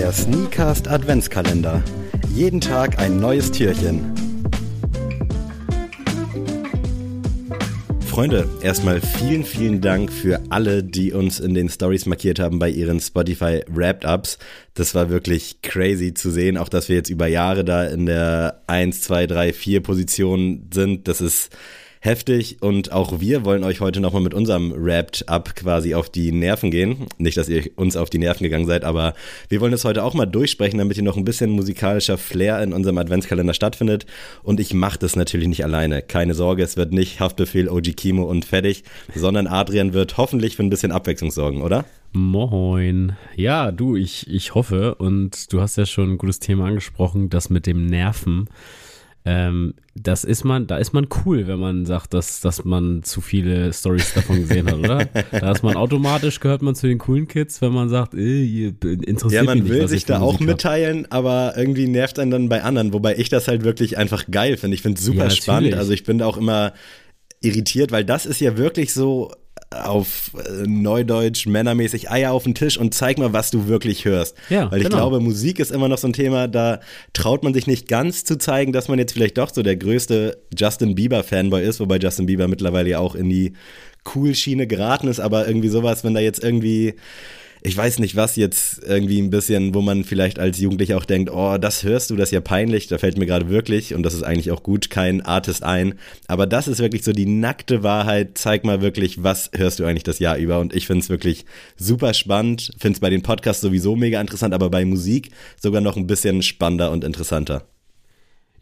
Der Sneakast Adventskalender. Jeden Tag ein neues Türchen. Freunde, erstmal vielen, vielen Dank für alle, die uns in den Stories markiert haben bei ihren Spotify Wrapped Ups. Das war wirklich crazy zu sehen, auch dass wir jetzt über Jahre da in der 1, 2, 3, 4 Position sind. Das ist heftig und auch wir wollen euch heute nochmal mit unserem Wrapped Up quasi auf die Nerven gehen. Nicht, dass ihr uns auf die Nerven gegangen seid, aber wir wollen es heute auch mal durchsprechen, damit hier noch ein bisschen musikalischer Flair in unserem Adventskalender stattfindet. Und ich mache das natürlich nicht alleine. Keine Sorge, es wird nicht Haftbefehl, OG Kimo und fertig, sondern Adrian wird hoffentlich für ein bisschen Abwechslung sorgen, oder? Moin. Ja, du, ich, ich hoffe, und du hast ja schon ein gutes Thema angesprochen, das mit dem Nerven. Ähm, das ist man, da ist man cool, wenn man sagt, dass, dass man zu viele Stories davon gesehen hat, oder? da ist man automatisch, gehört man zu den coolen Kids, wenn man sagt, äh, interessiert Ja, man mich nicht, will was sich ich für da auch Musik hab. mitteilen, aber irgendwie nervt einen dann bei anderen, wobei ich das halt wirklich einfach geil finde. Ich finde es super Ja, spannend. Also ich bin da auch immer irritiert, weil das ist ja wirklich so auf äh, Neudeutsch, männermäßig Eier auf den Tisch und zeig mal, was du wirklich hörst. Ja, weil ich genau. glaube, Musik ist immer noch so ein Thema, da traut man sich nicht ganz zu zeigen, dass man jetzt vielleicht doch so der größte Justin Bieber-Fanboy ist, wobei Justin Bieber mittlerweile ja auch in die Cool-Schiene geraten ist, aber irgendwie sowas, wenn da jetzt irgendwie ich weiß nicht was jetzt irgendwie ein bisschen, wo man vielleicht als Jugendlicher auch denkt, oh, das hörst du, das ist ja peinlich, da fällt mir gerade wirklich, und das ist eigentlich auch gut, kein Artist ein. Aber das ist wirklich so die nackte Wahrheit. Zeig mal wirklich, was hörst du eigentlich das Jahr über? Und ich finde es wirklich super spannend, finde es bei den Podcasts sowieso mega interessant, aber bei Musik sogar noch ein bisschen spannender und interessanter.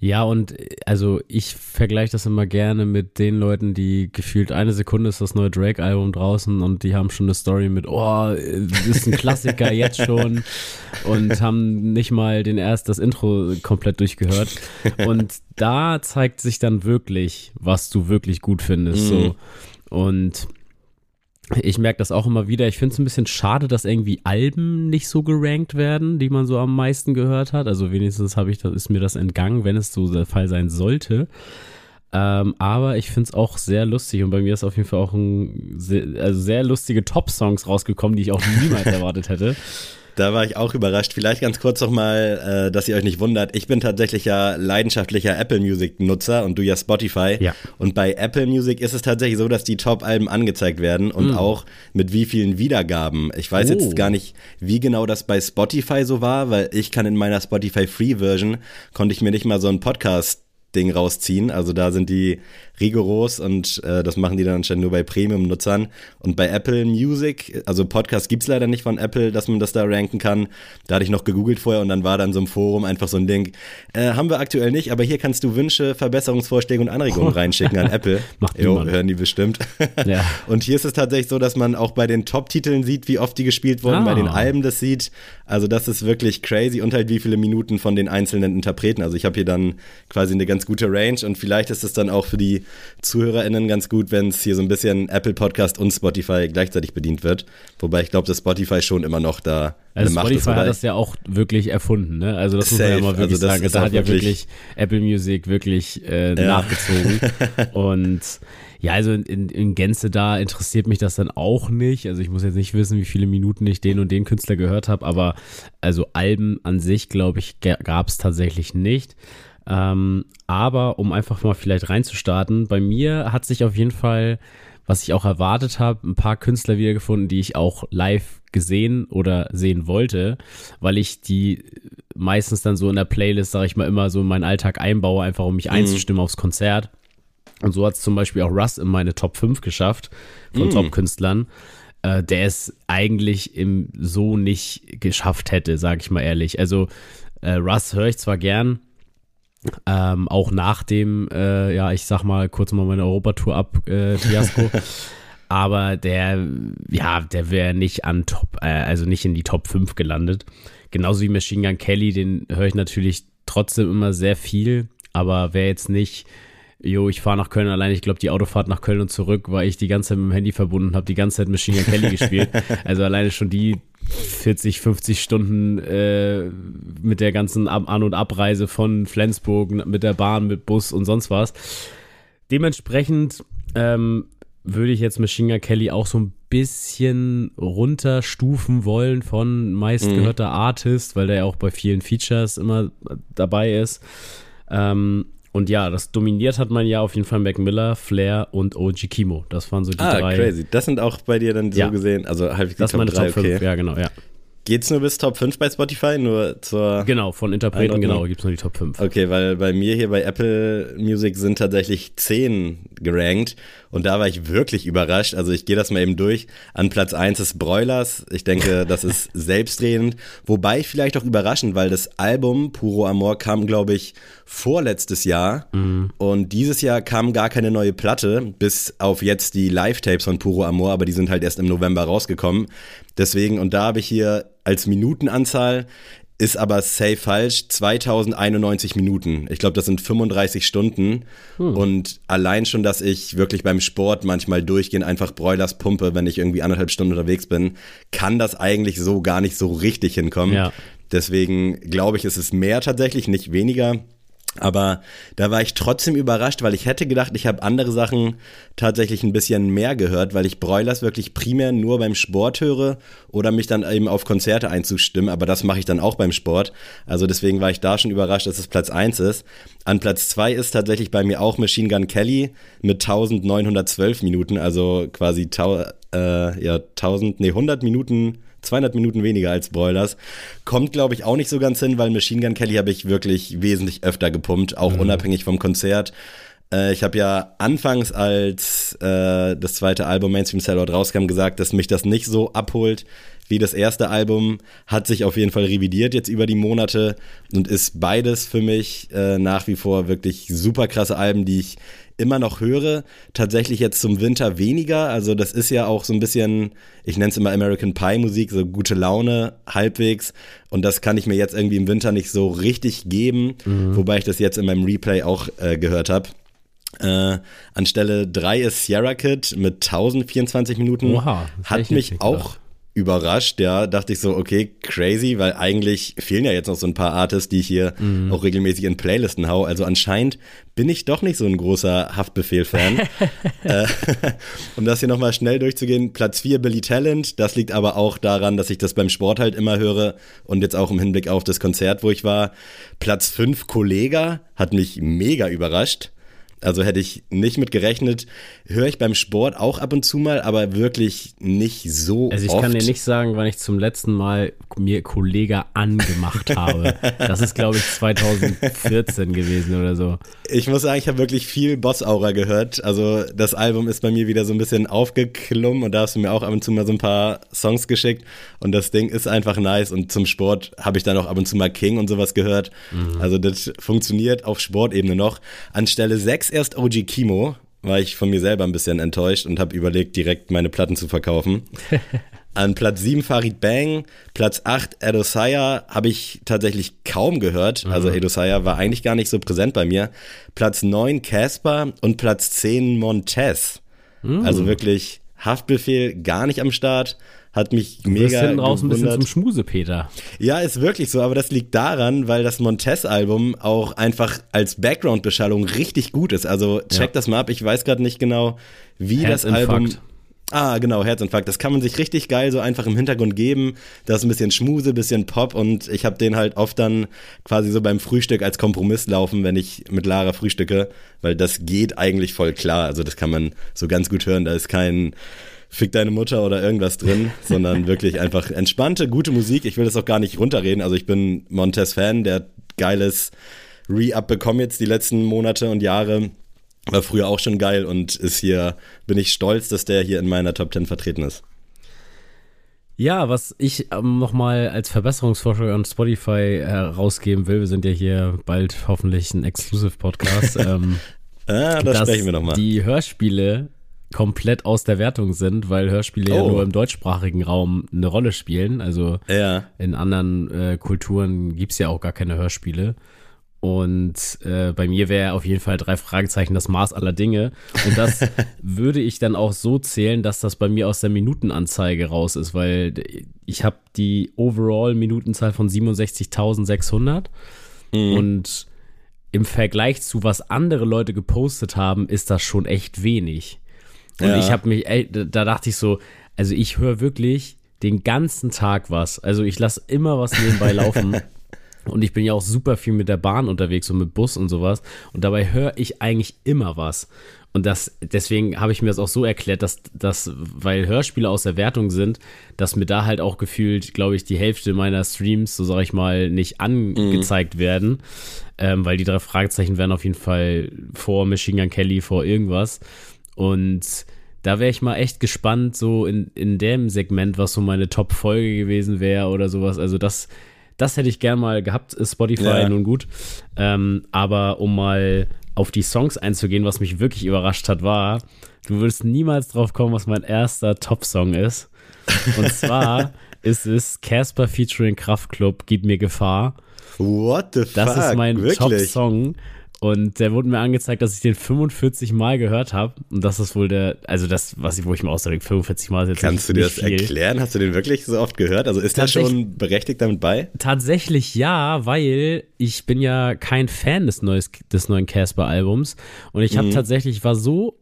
Ja, und äh, also ich vergleiche das immer gerne mit den Leuten, die gefühlt eine Sekunde ist das neue Drake-Album draußen und die haben schon eine Story mit, oh, äh, das ist ein Klassiker jetzt schon und haben nicht mal den erst das Intro komplett durchgehört. Und da zeigt sich dann wirklich, was du wirklich gut findest. So. Und ich merke das auch immer wieder. Ich finde es ein bisschen schade, dass irgendwie Alben nicht so gerankt werden, die man so am meisten gehört hat. Also wenigstens habe ich, das ist mir das entgangen, wenn es so der Fall sein sollte. Ähm, aber ich finde es auch sehr lustig und bei mir ist auf jeden Fall auch ein sehr, also sehr lustige Top-Songs rausgekommen, die ich auch niemals erwartet hätte. Da war ich auch überrascht. Vielleicht ganz kurz noch mal, äh, dass ihr euch nicht wundert. Ich bin tatsächlich ja leidenschaftlicher Apple Music Nutzer und du ja Spotify. Ja. Und bei Apple Music ist es tatsächlich so, dass die Top-Alben angezeigt werden und auch mit wie vielen Wiedergaben. Ich weiß Oh. jetzt gar nicht, wie genau das bei Spotify so war, weil ich kann in meiner Spotify Free Version konnte ich mir nicht mal so ein Podcast Ding rausziehen. Also da sind die rigoros und äh, das machen die dann anscheinend nur bei Premium-Nutzern. Und bei Apple Music, also Podcast gibt's leider nicht von Apple, dass man das da ranken kann. Da hatte ich noch gegoogelt vorher und dann war da in so einem Forum einfach so ein Ding. Äh, haben wir aktuell nicht, aber hier kannst du Wünsche, Verbesserungsvorschläge und Anregungen reinschicken an Apple. Macht jo, niemand. hören die bestimmt. Ja. Und hier ist es tatsächlich so, dass man auch bei den Top-Titeln sieht, wie oft die gespielt wurden, Ah. bei den Alben das sieht. Also das ist wirklich crazy und halt wie viele Minuten von den einzelnen Interpreten. Also ich habe hier dann quasi eine ganz gute Range und vielleicht ist es dann auch für die ZuhörerInnen ganz gut, wenn es hier so ein bisschen Apple Podcast und Spotify gleichzeitig bedient wird. Wobei ich glaube, dass Spotify schon immer noch da Also eine Macht Spotify ist. hat das ja auch wirklich erfunden, ne? Also das muss man ja Safe. mal wirklich Also das sagen. Da hat ja wirklich- Apple Music wirklich äh, nachgezogen. Und ja, also in, in, in Gänze da interessiert mich das dann auch nicht. Also ich muss jetzt nicht wissen, wie viele Minuten ich den und den Künstler gehört habe, aber also Alben an sich, glaube ich, gab es tatsächlich nicht. Ähm, aber um einfach mal vielleicht reinzustarten, bei mir hat sich auf jeden Fall, was ich auch erwartet habe, ein paar Künstler wiedergefunden, die ich auch live gesehen oder sehen wollte, weil ich die meistens dann so in der Playlist, sage ich mal, immer so in meinen Alltag einbaue, einfach um mich einzustimmen aufs Konzert. Und so hat es zum Beispiel auch Russ in meine Top 5 geschafft von Top-Künstlern, äh, der es eigentlich im so nicht geschafft hätte, sage ich mal ehrlich. Also äh, Russ höre ich zwar gern, ähm, auch nach dem, äh, ja, ich sag mal kurz mal meine Europatour ab, äh, Fiasko. Aber der, ja, der wäre nicht an Top, äh, also nicht in die Top 5 gelandet. Genauso wie Machine Gun Kelly, den höre ich natürlich trotzdem immer sehr viel, aber wäre jetzt nicht, jo, ich fahre nach Köln allein, ich glaube, die Autofahrt nach Köln und zurück, weil ich die ganze Zeit mit dem Handy verbunden habe, die ganze Zeit Machine Gun Kelly gespielt. Also alleine schon die 40, 50 Stunden äh, mit der ganzen An- und Abreise von Flensburg mit der Bahn, mit Bus und sonst was. Dementsprechend ähm, würde ich jetzt Machine Gun Kelly auch so ein bisschen runterstufen wollen von meistgehörter mhm. Artist, weil der ja auch bei vielen Features immer dabei ist. Ähm, und ja, das dominiert hat man ja auf jeden Fall Mac Miller, Flair und OG Kimo. Das waren so die ah, drei. Ah, crazy. Das sind auch bei dir dann so ja. gesehen, also halbwegs Das meine Top 5, okay. ja genau, ja. Geht's nur bis Top 5 bei Spotify? Nur zur. Genau, von Interpreten, Einordnung? genau, gibt's nur die Top 5. Okay, weil bei mir hier bei Apple Music sind tatsächlich 10 gerankt und da war ich wirklich überrascht. Also ich gehe das mal eben durch. An Platz 1 ist Broilers. Ich denke, das ist selbstredend. Wobei vielleicht auch überraschend, weil das Album Puro Amor kam, glaube ich, vorletztes Jahr. Mhm. Und dieses Jahr kam gar keine neue Platte, bis auf jetzt die Live-Tapes von Puro Amor, aber die sind halt erst im November rausgekommen. Deswegen, und da habe ich hier als Minutenanzahl ist aber safe falsch. 2091 Minuten. Ich glaube, das sind 35 Stunden. Hm. Und allein schon, dass ich wirklich beim Sport manchmal durchgehend einfach Broilers pumpe, wenn ich irgendwie anderthalb Stunden unterwegs bin, kann das eigentlich so gar nicht so richtig hinkommen. Ja. Deswegen glaube ich, ist es mehr tatsächlich, nicht weniger. Aber da war ich trotzdem überrascht, weil ich hätte gedacht, ich habe andere Sachen tatsächlich ein bisschen mehr gehört, weil ich Broilers wirklich primär nur beim Sport höre oder mich dann eben auf Konzerte einzustimmen. Aber das mache ich dann auch beim Sport. Also deswegen war ich da schon überrascht, dass es Platz 1 ist. An Platz 2 ist tatsächlich bei mir auch Machine Gun Kelly mit 1912 Minuten, also quasi äh, ja, 1000, nee, 100 Minuten 200 Minuten weniger als Broilers. Kommt, glaube ich, auch nicht so ganz hin, weil Machine Gun Kelly habe ich wirklich wesentlich öfter gepumpt, auch mhm. unabhängig vom Konzert. Äh, ich habe ja anfangs, als äh, das zweite Album Mainstream Sellout rauskam, gesagt, dass mich das nicht so abholt wie das erste Album. Hat sich auf jeden Fall revidiert jetzt über die Monate und ist beides für mich äh, nach wie vor wirklich super krasse Alben, die ich immer noch höre. Tatsächlich jetzt zum Winter weniger. Also das ist ja auch so ein bisschen, ich nenne es immer American Pie Musik, so gute Laune halbwegs. Und das kann ich mir jetzt irgendwie im Winter nicht so richtig geben, mhm. wobei ich das jetzt in meinem Replay auch äh, gehört habe. Äh, an Stelle 3 ist Sierra Kid mit 1024 Minuten. Oha, hat mich auch überrascht, ja, dachte ich so, okay, crazy, weil eigentlich fehlen ja jetzt noch so ein paar Artists, die ich hier mhm. auch regelmäßig in Playlisten hau. Also anscheinend bin ich doch nicht so ein großer Haftbefehl-Fan. äh, um das hier nochmal schnell durchzugehen, Platz 4 Billy Talent, das liegt aber auch daran, dass ich das beim Sport halt immer höre und jetzt auch im Hinblick auf das Konzert, wo ich war. Platz 5 Kollega hat mich mega überrascht. Also hätte ich nicht mit gerechnet. Höre ich beim Sport auch ab und zu mal, aber wirklich nicht so. Also ich oft. kann dir nicht sagen, wann ich zum letzten Mal mir Kollege angemacht habe. Das ist, glaube ich, 2014 gewesen oder so. Ich muss sagen, ich habe wirklich viel Boss-Aura gehört. Also das Album ist bei mir wieder so ein bisschen aufgeklommen und da hast du mir auch ab und zu mal so ein paar Songs geschickt. Und das Ding ist einfach nice. Und zum Sport habe ich dann auch ab und zu mal King und sowas gehört. Mhm. Also das funktioniert auf Sportebene noch. Anstelle 6 6 erst OG Kimo, war ich von mir selber ein bisschen enttäuscht und habe überlegt, direkt meine Platten zu verkaufen. An Platz 7 Farid Bang, Platz 8 Edosaya habe ich tatsächlich kaum gehört. Mhm. Also Edosaya war eigentlich gar nicht so präsent bei mir. Platz 9 Casper und Platz 10 Montez. Mhm. Also wirklich Haftbefehl gar nicht am Start hat mich du mega hinten raus ein bisschen zum Schmusepeter. Ja, ist wirklich so, aber das liegt daran, weil das Montez-Album auch einfach als Background-Beschallung richtig gut ist. Also check ja. das mal ab. Ich weiß gerade nicht genau, wie das Album. Ah, genau, Herzinfarkt. Das kann man sich richtig geil so einfach im Hintergrund geben. Da ist ein bisschen Schmuse, bisschen Pop und ich habe den halt oft dann quasi so beim Frühstück als Kompromiss laufen, wenn ich mit Lara frühstücke, weil das geht eigentlich voll klar. Also das kann man so ganz gut hören. Da ist kein Fick deine Mutter oder irgendwas drin, sondern wirklich einfach entspannte, gute Musik. Ich will das auch gar nicht runterreden. Also ich bin Montez-Fan, der geiles Re-Up bekommen jetzt die letzten Monate und Jahre. War früher auch schon geil und ist hier, bin ich stolz, dass der hier in meiner Top 10 vertreten ist. Ja, was ich ähm, nochmal als Verbesserungsvorschlag an Spotify herausgeben will, wir sind ja hier bald hoffentlich ein Exclusive-Podcast. ähm, ah, das sprechen wir nochmal. Die Hörspiele komplett aus der Wertung sind, weil Hörspiele oh. ja nur im deutschsprachigen Raum eine Rolle spielen. Also ja. in anderen äh, Kulturen gibt's ja auch gar keine Hörspiele. Und äh, bei mir wäre auf jeden Fall drei Fragezeichen das Maß aller Dinge. Und das würde ich dann auch so zählen, dass das bei mir aus der Minutenanzeige raus ist, weil ich habe die Overall-Minutenzahl von 67.600 mhm. und im Vergleich zu was andere Leute gepostet haben, ist das schon echt wenig. Und ja. ich habe mich, ey, da dachte ich so, also ich höre wirklich den ganzen Tag was. Also ich lasse immer was nebenbei laufen. Und ich bin ja auch super viel mit der Bahn unterwegs und mit Bus und sowas. Und dabei höre ich eigentlich immer was. Und das, deswegen habe ich mir das auch so erklärt, dass das, weil Hörspiele aus der Wertung sind, dass mir da halt auch gefühlt, glaube ich, die Hälfte meiner Streams, so sage ich mal, nicht angezeigt mhm. werden. Ähm, weil die drei Fragezeichen werden auf jeden Fall vor Machine Gun Kelly, vor irgendwas. Und da wäre ich mal echt gespannt, so in, in dem Segment, was so meine Top-Folge gewesen wäre oder sowas. Also das, das hätte ich gern mal gehabt, Spotify ja. nun gut. Ähm, aber um mal auf die Songs einzugehen, was mich wirklich überrascht hat, war, du würdest niemals drauf kommen, was mein erster Top-Song ist. Und zwar ist es Casper featuring Kraftklub, Gib mir Gefahr. What the fuck? Das ist mein Top-Song. Und der wurde mir angezeigt, dass ich den 45 Mal gehört habe. Und das ist wohl der, also das, was ich, wo ich mir ausdrücke, 45 Mal ist jetzt Kannst nicht, du dir das viel. erklären? Hast du den wirklich so oft gehört? Also ist der schon berechtigt damit bei? Tatsächlich ja, weil ich bin ja kein Fan des, neues, des neuen Casper-Albums. Und ich habe mhm. tatsächlich, war so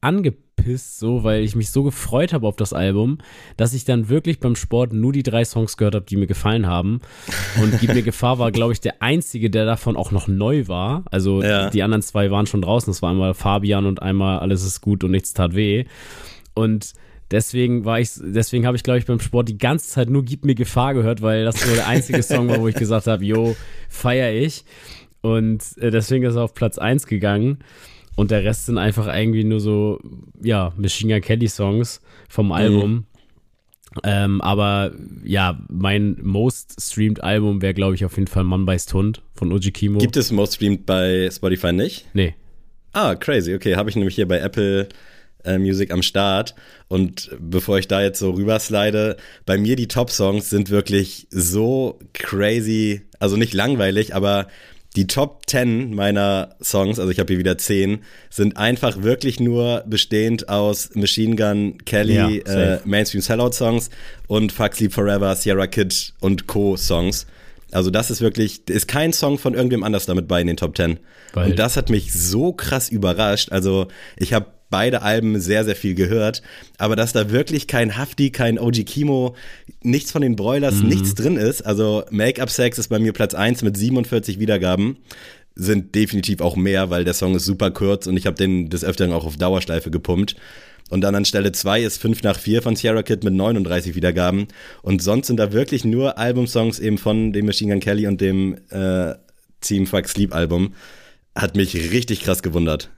angepisst, so, weil ich mich so gefreut habe auf das Album, dass ich dann wirklich beim Sport nur die drei Songs gehört habe, die mir gefallen haben. Und Gib mir Gefahr war, glaube ich, der einzige, der davon auch noch neu war. Also ja. die anderen zwei waren schon draußen. Das war einmal Fabian und einmal Alles ist gut und nichts tat weh. Und deswegen war ich, deswegen habe ich, glaube ich, beim Sport die ganze Zeit nur Gib mir Gefahr gehört, weil das so der einzige Song war, wo ich gesagt habe, yo, feier ich. Und äh, deswegen ist er auf Platz 1 gegangen. Und der Rest sind einfach irgendwie nur so, ja, Machine Gun Kelly Songs vom mhm. Album. Mhm. Ähm, aber ja, mein most streamed Album wäre, glaube ich, auf jeden Fall Mann beißt Hund von Uji Kimo. Gibt es most streamed bei Spotify nicht? Nee. Ah, crazy. Okay, habe ich nämlich hier bei Apple äh, Music am Start. Und bevor ich da jetzt so rüberslide, bei mir die Top-Songs sind wirklich so crazy, also nicht langweilig, aber die Top 10 meiner Songs, also ich habe hier wieder 10, sind einfach wirklich nur bestehend aus Machine Gun, Kelly, ja, äh, Mainstream Sellout Songs und Fuck Sleep Forever, Sierra Kid und Co. Songs. Also das ist wirklich, ist kein Song von irgendwem anders damit bei in den Top 10. Weil und das hat mich so krass überrascht. Also ich habe beide Alben sehr, sehr viel gehört. Aber dass da wirklich kein Hafti, kein OG Kimo, nichts von den Broilers, mhm. nichts drin ist. Also Make-up Sex ist bei mir Platz 1 mit 47 Wiedergaben. Sind definitiv auch mehr, weil der Song ist super kurz und ich habe den des Öfteren auch auf Dauerschleife gepumpt. Und dann an Stelle 2 ist 5 nach 4 von Sierra Kid mit 39 Wiedergaben. Und sonst sind da wirklich nur Albumsongs eben von dem Machine Gun Kelly und dem äh, Team Fuck Sleep Album. Hat mich richtig krass gewundert.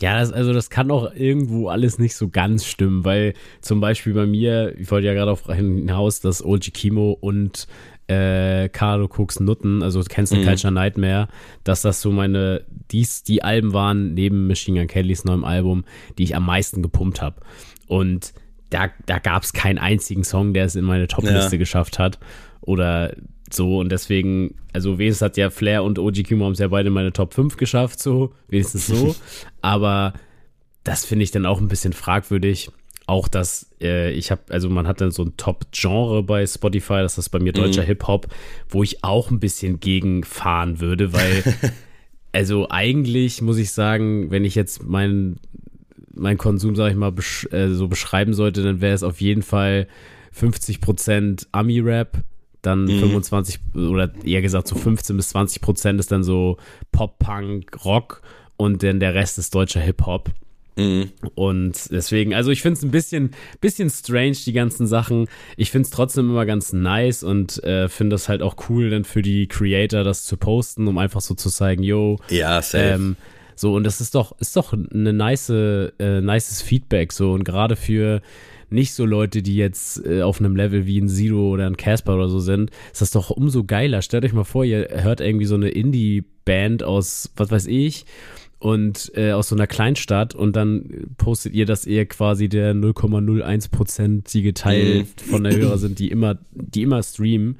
Ja, das, also das kann auch irgendwo alles nicht so ganz stimmen, weil zum Beispiel bei mir, ich wollte ja gerade auf hinaus, dass Oji Kimo und äh, Carlo Cooks Nutten, also kennst du mhm. Culture Nightmare, dass das so meine, dies, die Alben waren, neben Machine Gun Kellys neuem Album, die ich am meisten gepumpt habe. Und da, da gab es keinen einzigen Song, der es in meine Top-Liste ja. geschafft hat. Oder so, und deswegen, also wenigstens hat ja Flair und OG Kimo haben es ja beide in meine Top 5 geschafft, so, wenigstens so. Aber das finde ich dann auch ein bisschen fragwürdig. Auch dass äh, ich habe, also man hat dann so ein Top-Genre bei Spotify, das ist bei mir deutscher mhm. Hip-Hop, wo ich auch ein bisschen gegen fahren würde, weil, also eigentlich muss ich sagen, wenn ich jetzt meinen mein Konsum, sag ich mal, besch äh, so beschreiben sollte, dann wäre es auf jeden Fall 50% Ami-Rap, dann mhm. 25 oder eher gesagt so 15 bis 20 Prozent ist dann so Pop, Punk, Rock und dann der Rest ist deutscher Hip-Hop. Mhm. Und deswegen, also ich finde es ein bisschen, bisschen strange, die ganzen Sachen. Ich finde es trotzdem immer ganz nice und äh, finde es halt auch cool, dann für die Creator das zu posten, um einfach so zu zeigen, yo. Ja, safe. Ähm, so, und das ist doch, ist doch eine nice, äh, nices Feedback, so, und gerade für nicht so Leute, die jetzt äh, auf einem Level wie ein Zero oder ein Casper oder so sind, ist das doch umso geiler. Stellt euch mal vor, ihr hört irgendwie so eine Indie-Band aus, was weiß ich, und äh, aus so einer Kleinstadt und dann postet ihr, dass ihr quasi der 0,01%ige Teil mhm. von der Hörer sind, die immer, die immer streamen.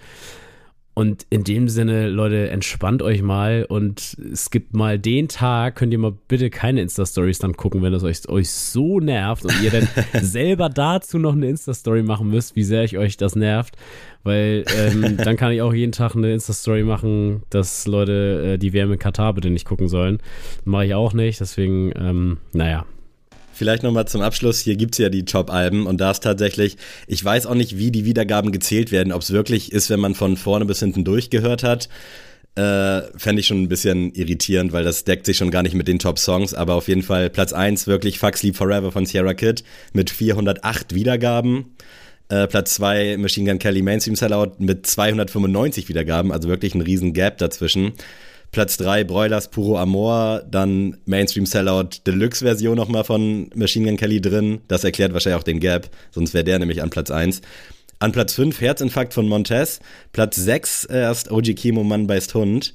Und in dem Sinne, Leute, entspannt euch mal und es gibt mal den Tag, könnt ihr mal bitte keine Insta-Stories dann gucken, wenn das euch, euch so nervt und ihr dann selber dazu noch eine Insta-Story machen müsst, wie sehr ich euch das nervt. Weil ähm, dann kann ich auch jeden Tag eine Insta-Story machen, dass Leute äh, die WM in Katar bitte nicht gucken sollen. Mache ich auch nicht, deswegen, ähm, naja. Vielleicht nochmal zum Abschluss. Hier gibt es ja die Top-Alben und da ist tatsächlich, ich weiß auch nicht, wie die Wiedergaben gezählt werden, ob es wirklich ist, wenn man von vorne bis hinten durchgehört hat. Äh, Fände ich schon ein bisschen irritierend, weil das deckt sich schon gar nicht mit den Top-Songs, aber auf jeden Fall Platz 1 wirklich Fuck Sleep Forever von Sierra Kid mit 408 Wiedergaben. Äh, Platz 2 Machine Gun Kelly Mainstream Sellout mit 295 Wiedergaben, also wirklich ein riesen Gap dazwischen. Platz 3 Broilers Puro Amor, dann Mainstream Sellout Deluxe Version nochmal von Machine Gun Kelly drin. Das erklärt wahrscheinlich auch den Gap, sonst wäre der nämlich an Platz 1. An Platz 5 Herzinfarkt von Montez. Platz 6 erst OG Kimo Mann beißt Hund.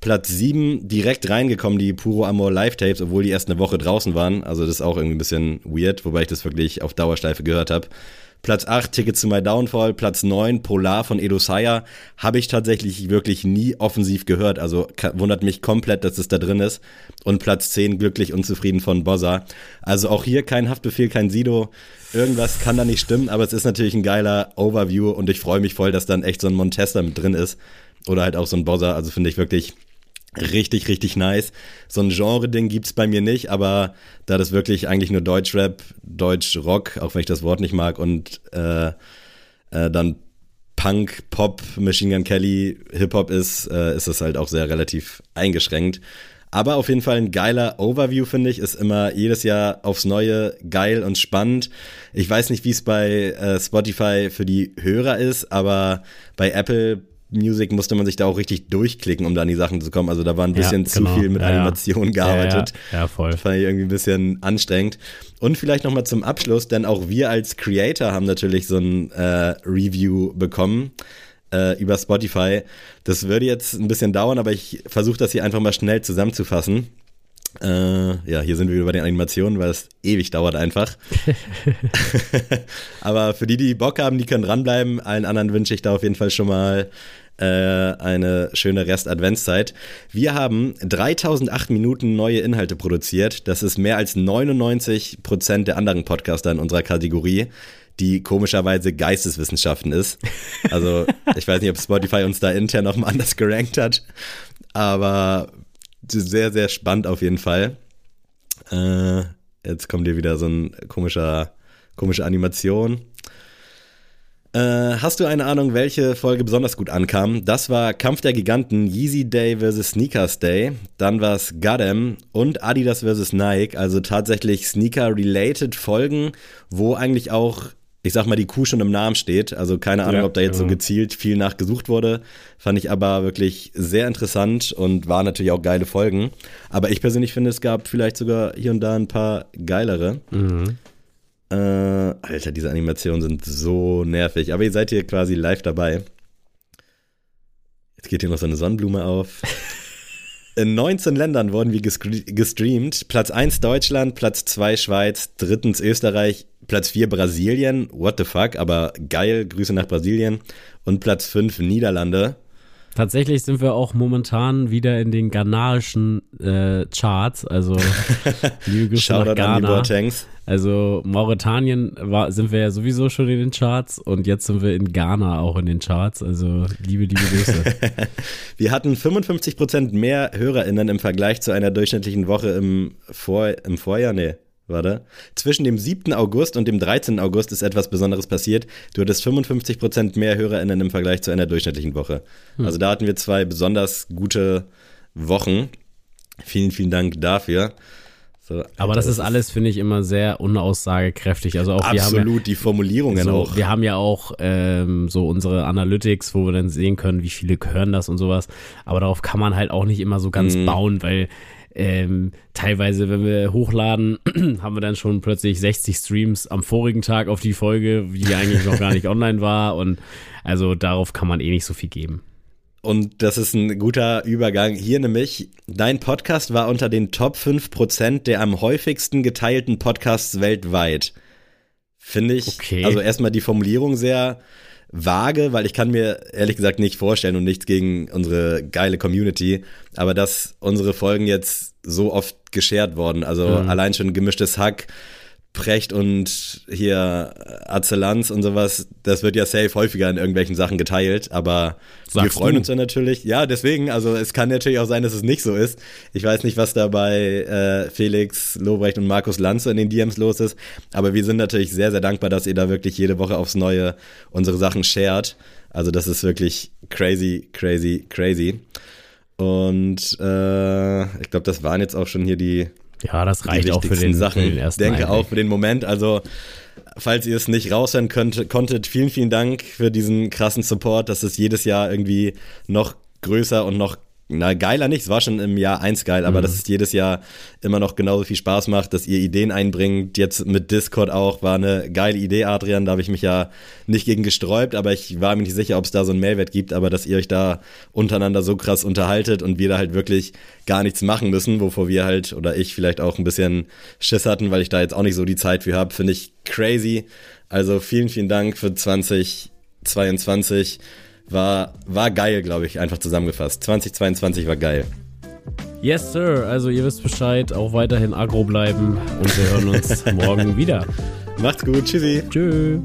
Platz 7 direkt reingekommen, die Puro Amor Live-Tapes, obwohl die erst eine Woche draußen waren. Also das ist auch irgendwie ein bisschen weird, wobei ich das wirklich auf Dauerschleife gehört habe. Platz 8 Ticket to My Downfall, Platz 9 Polar von Edo Saya habe ich tatsächlich wirklich nie offensiv gehört, also wundert mich komplett, dass es da drin ist. Und Platz 10 Glücklich unzufrieden von Bossa. Also auch hier kein Haftbefehl, kein Sido. Irgendwas kann da nicht stimmen, aber es ist natürlich ein geiler Overview. Und ich freue mich voll, dass dann echt so ein Montester mit drin ist. Oder halt auch so ein Bossa, also finde ich wirklich Richtig, richtig nice. So ein Genre-Ding gibt's bei mir nicht, aber da das wirklich eigentlich nur Deutschrap, Deutsch-Rock, auch wenn ich das Wort nicht mag, und äh, äh, dann Punk, Pop, Machine Gun Kelly, Hip-Hop ist, äh, ist das halt auch sehr relativ eingeschränkt. Aber auf jeden Fall ein geiler Overview, finde ich, ist immer jedes Jahr aufs Neue geil und spannend. Ich weiß nicht, wie es bei äh, Spotify für die Hörer ist, aber bei Apple Music musste man sich da auch richtig durchklicken, um da an die Sachen zu kommen. Also da war ein bisschen ja, genau. zu viel mit ja, Animation gearbeitet. Ja, ja, voll. Das fand ich irgendwie ein bisschen anstrengend. Und vielleicht nochmal zum Abschluss, denn auch wir als Creator haben natürlich so ein äh, Review bekommen äh, über Spotify. Das würde jetzt ein bisschen dauern, aber ich versuche das hier einfach mal schnell zusammenzufassen. Äh, ja, hier sind wir wieder bei den Animationen, weil es ewig dauert einfach. Aber für die, die Bock haben, die können dranbleiben. Allen anderen wünsche ich da auf jeden Fall schon mal äh, eine schöne Rest-Adventszeit. Wir haben 3008 Minuten neue Inhalte produziert. Das ist mehr als 99 Prozent der anderen Podcaster in unserer Kategorie die komischerweise Geisteswissenschaften ist. Also ich weiß nicht, ob Spotify uns da intern noch mal anders gerankt hat, aber sehr, sehr spannend auf jeden Fall. Äh, jetzt kommt hier wieder so ein komischer, komische Animation. Äh, hast du eine Ahnung, welche Folge besonders gut ankam? Das war Kampf der Giganten, Yeezy Day vs. Sneakers Day. Dann war es Gotham und Adidas vs. Nike. Also tatsächlich Sneaker-related Folgen, wo eigentlich auch ich sag mal, die Kuh schon im Namen steht. Also keine Ahnung, ja, ob da jetzt genau. so gezielt viel nachgesucht wurde. Fand ich aber wirklich sehr interessant und waren natürlich auch geile Folgen. Aber ich persönlich finde, es gab vielleicht sogar hier und da ein paar geilere. Mhm. Äh, Alter, diese Animationen sind so nervig. Aber ihr seid hier quasi live dabei. Jetzt geht hier noch so eine Sonnenblume auf. In 19 Ländern wurden wir gestreamt. Platz 1 Deutschland, Platz 2 Schweiz, drittens Österreich, Platz 4 Brasilien, what the fuck, aber geil, Grüße nach Brasilien. Und Platz 5 Niederlande. Tatsächlich sind wir auch momentan wieder in den ghanaischen äh, Charts, also Shoutout Ghana. An die also Mauretanien war, sind wir ja sowieso schon in den Charts und jetzt sind wir in Ghana auch in den Charts, also liebe, liebe Grüße. wir hatten 55% mehr HörerInnen im Vergleich zu einer durchschnittlichen Woche im, Vor im Vorjahr, nee, Warte. Zwischen dem 7. August und dem 13. August ist etwas Besonderes passiert. Du hattest 55% mehr HörerInnen im Vergleich zu einer durchschnittlichen Woche. Hm. Also da hatten wir zwei besonders gute Wochen. Vielen, vielen Dank dafür. So, Aber das ist alles, finde ich, immer sehr unaussagekräftig. Also auch absolut ja, die Formulierungen so, auch. Wir haben ja auch ähm, so unsere Analytics, wo wir dann sehen können, wie viele hören das und sowas. Aber darauf kann man halt auch nicht immer so ganz mm. bauen, weil ähm, teilweise, wenn wir hochladen, haben wir dann schon plötzlich 60 Streams am vorigen Tag auf die Folge, die eigentlich noch gar nicht online war. Und also darauf kann man eh nicht so viel geben. Und das ist ein guter Übergang. Hier nämlich, dein Podcast war unter den Top 5% der am häufigsten geteilten Podcasts weltweit. Finde ich, okay. also erstmal die Formulierung sehr vage, weil ich kann mir ehrlich gesagt nicht vorstellen und nichts gegen unsere geile Community, aber dass unsere Folgen jetzt so oft geshared worden, also mhm. allein schon gemischtes Hack, Precht und hier Azelanz und sowas, das wird ja safe häufiger in irgendwelchen Sachen geteilt, aber Sagst wir freuen du? uns ja natürlich. Ja, deswegen, also es kann natürlich auch sein, dass es nicht so ist. Ich weiß nicht, was da bei äh, Felix Lobrecht und Markus Lanze in den DMs los ist, aber wir sind natürlich sehr, sehr dankbar, dass ihr da wirklich jede Woche aufs Neue unsere Sachen shared. Also das ist wirklich crazy, crazy, crazy. Und äh, ich glaube, das waren jetzt auch schon hier die ja, das reicht auch für den, Sachen. Für den ersten denke Einblick. auch für den Moment. Also, falls ihr es nicht raushören könnt, konntet, vielen, vielen Dank für diesen krassen Support, dass es jedes Jahr irgendwie noch größer und noch na, geiler nicht, es war schon im Jahr eins geil, aber mhm. dass es jedes Jahr immer noch genauso viel Spaß macht, dass ihr Ideen einbringt. Jetzt mit Discord auch, war eine geile Idee, Adrian, da habe ich mich ja nicht gegen gesträubt, aber ich war mir nicht sicher, ob es da so einen Mehrwert gibt, aber dass ihr euch da untereinander so krass unterhaltet und wir da halt wirklich gar nichts machen müssen, wovor wir halt, oder ich vielleicht auch ein bisschen Schiss hatten, weil ich da jetzt auch nicht so die Zeit für habe, finde ich crazy. Also vielen, vielen Dank für 2022 war, war geil, glaube ich, einfach zusammengefasst. 2022 war geil. Yes, Sir. Also ihr wisst Bescheid, auch weiterhin agro bleiben und wir hören uns morgen wieder. Macht's gut. Tschüssi. Tschüss.